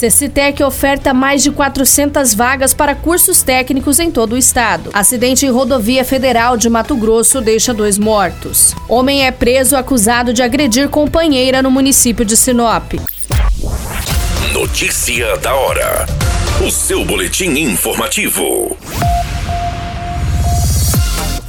Cecitec oferta mais de 400 vagas para cursos técnicos em todo o estado. Acidente em rodovia federal de Mato Grosso deixa dois mortos. Homem é preso acusado de agredir companheira no município de Sinop. Notícia da hora. O seu boletim informativo.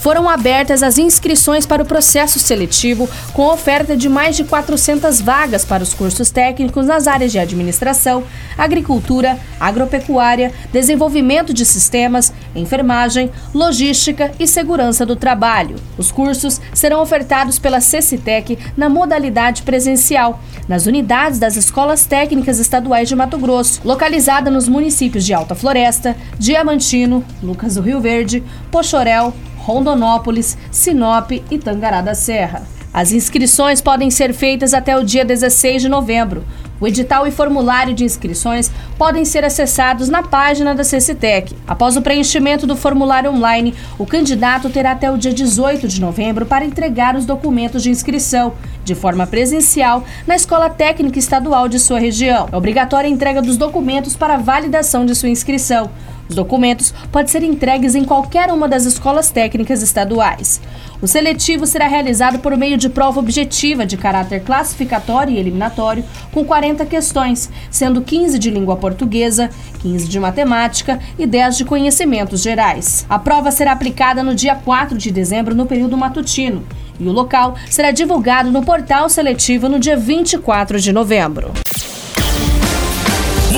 Foram abertas as inscrições para o processo seletivo, com oferta de mais de 400 vagas para os cursos técnicos nas áreas de administração, agricultura, agropecuária, desenvolvimento de sistemas, enfermagem, logística e segurança do trabalho. Os cursos serão ofertados pela Cecitec na modalidade presencial, nas unidades das escolas técnicas estaduais de Mato Grosso, localizada nos municípios de Alta Floresta, Diamantino, Lucas do Rio Verde, Pochorel, Rondonópolis, Sinop e Tangará da Serra. As inscrições podem ser feitas até o dia 16 de novembro. O edital e formulário de inscrições podem ser acessados na página da Cecitec. Após o preenchimento do formulário online, o candidato terá até o dia 18 de novembro para entregar os documentos de inscrição, de forma presencial, na Escola Técnica Estadual de sua região. É obrigatória a entrega dos documentos para validação de sua inscrição. Os documentos podem ser entregues em qualquer uma das escolas técnicas estaduais. O seletivo será realizado por meio de prova objetiva de caráter classificatório e eliminatório, com 40 questões, sendo 15 de língua portuguesa, 15 de matemática e 10 de conhecimentos gerais. A prova será aplicada no dia 4 de dezembro, no período matutino, e o local será divulgado no portal seletivo no dia 24 de novembro.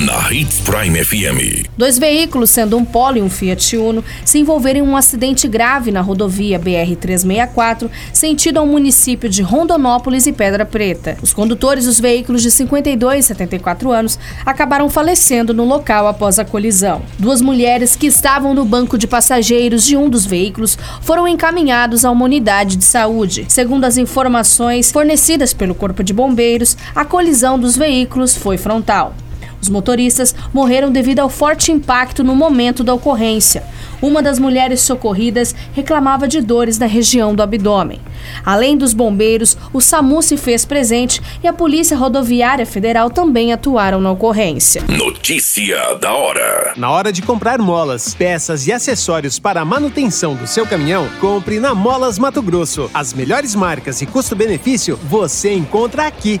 Na Hits Prime FM. Dois veículos, sendo um Polo e um Fiat Uno, se envolveram em um acidente grave na rodovia BR-364, sentido ao município de Rondonópolis e Pedra Preta. Os condutores dos veículos de 52 e 74 anos acabaram falecendo no local após a colisão. Duas mulheres que estavam no banco de passageiros de um dos veículos foram encaminhados a uma unidade de saúde. Segundo as informações fornecidas pelo Corpo de Bombeiros, a colisão dos veículos foi frontal. Os motoristas morreram devido ao forte impacto no momento da ocorrência. Uma das mulheres socorridas reclamava de dores na região do abdômen. Além dos bombeiros, o SAMU se fez presente e a Polícia Rodoviária Federal também atuaram na ocorrência. Notícia da hora. Na hora de comprar molas, peças e acessórios para a manutenção do seu caminhão, compre na Molas Mato Grosso. As melhores marcas e custo-benefício você encontra aqui.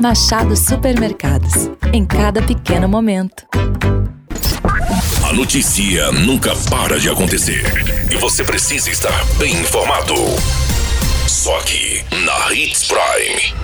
Machado Supermercados. Em cada pequeno momento. A notícia nunca para de acontecer. E você precisa estar bem informado. Só aqui, na Hits Prime.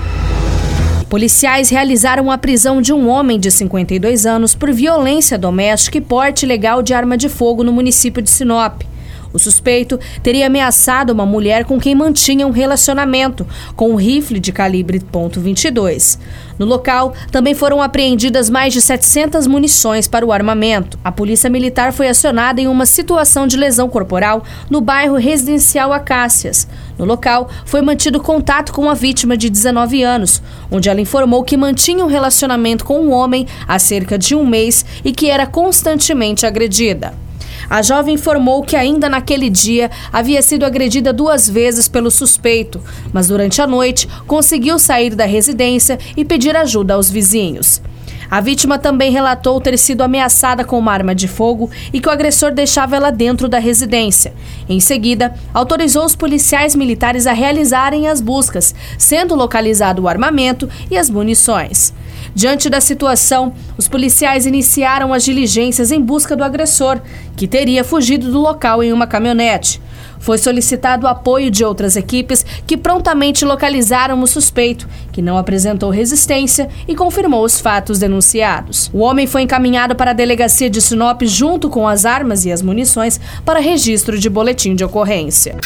Policiais realizaram a prisão de um homem de 52 anos por violência doméstica e porte ilegal de arma de fogo no município de Sinop. O suspeito teria ameaçado uma mulher com quem mantinha um relacionamento com um rifle de calibre .22. No local, também foram apreendidas mais de 700 munições para o armamento. A polícia militar foi acionada em uma situação de lesão corporal no bairro residencial Acácias. No local, foi mantido contato com a vítima de 19 anos, onde ela informou que mantinha um relacionamento com um homem há cerca de um mês e que era constantemente agredida. A jovem informou que ainda naquele dia havia sido agredida duas vezes pelo suspeito, mas durante a noite conseguiu sair da residência e pedir ajuda aos vizinhos. A vítima também relatou ter sido ameaçada com uma arma de fogo e que o agressor deixava ela dentro da residência. Em seguida, autorizou os policiais militares a realizarem as buscas, sendo localizado o armamento e as munições. Diante da situação, os policiais iniciaram as diligências em busca do agressor, que teria fugido do local em uma caminhonete. Foi solicitado o apoio de outras equipes que prontamente localizaram o suspeito, que não apresentou resistência e confirmou os fatos denunciados. O homem foi encaminhado para a delegacia de Sinop junto com as armas e as munições para registro de boletim de ocorrência.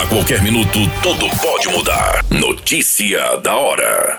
A qualquer minuto, tudo pode mudar. Notícia da hora.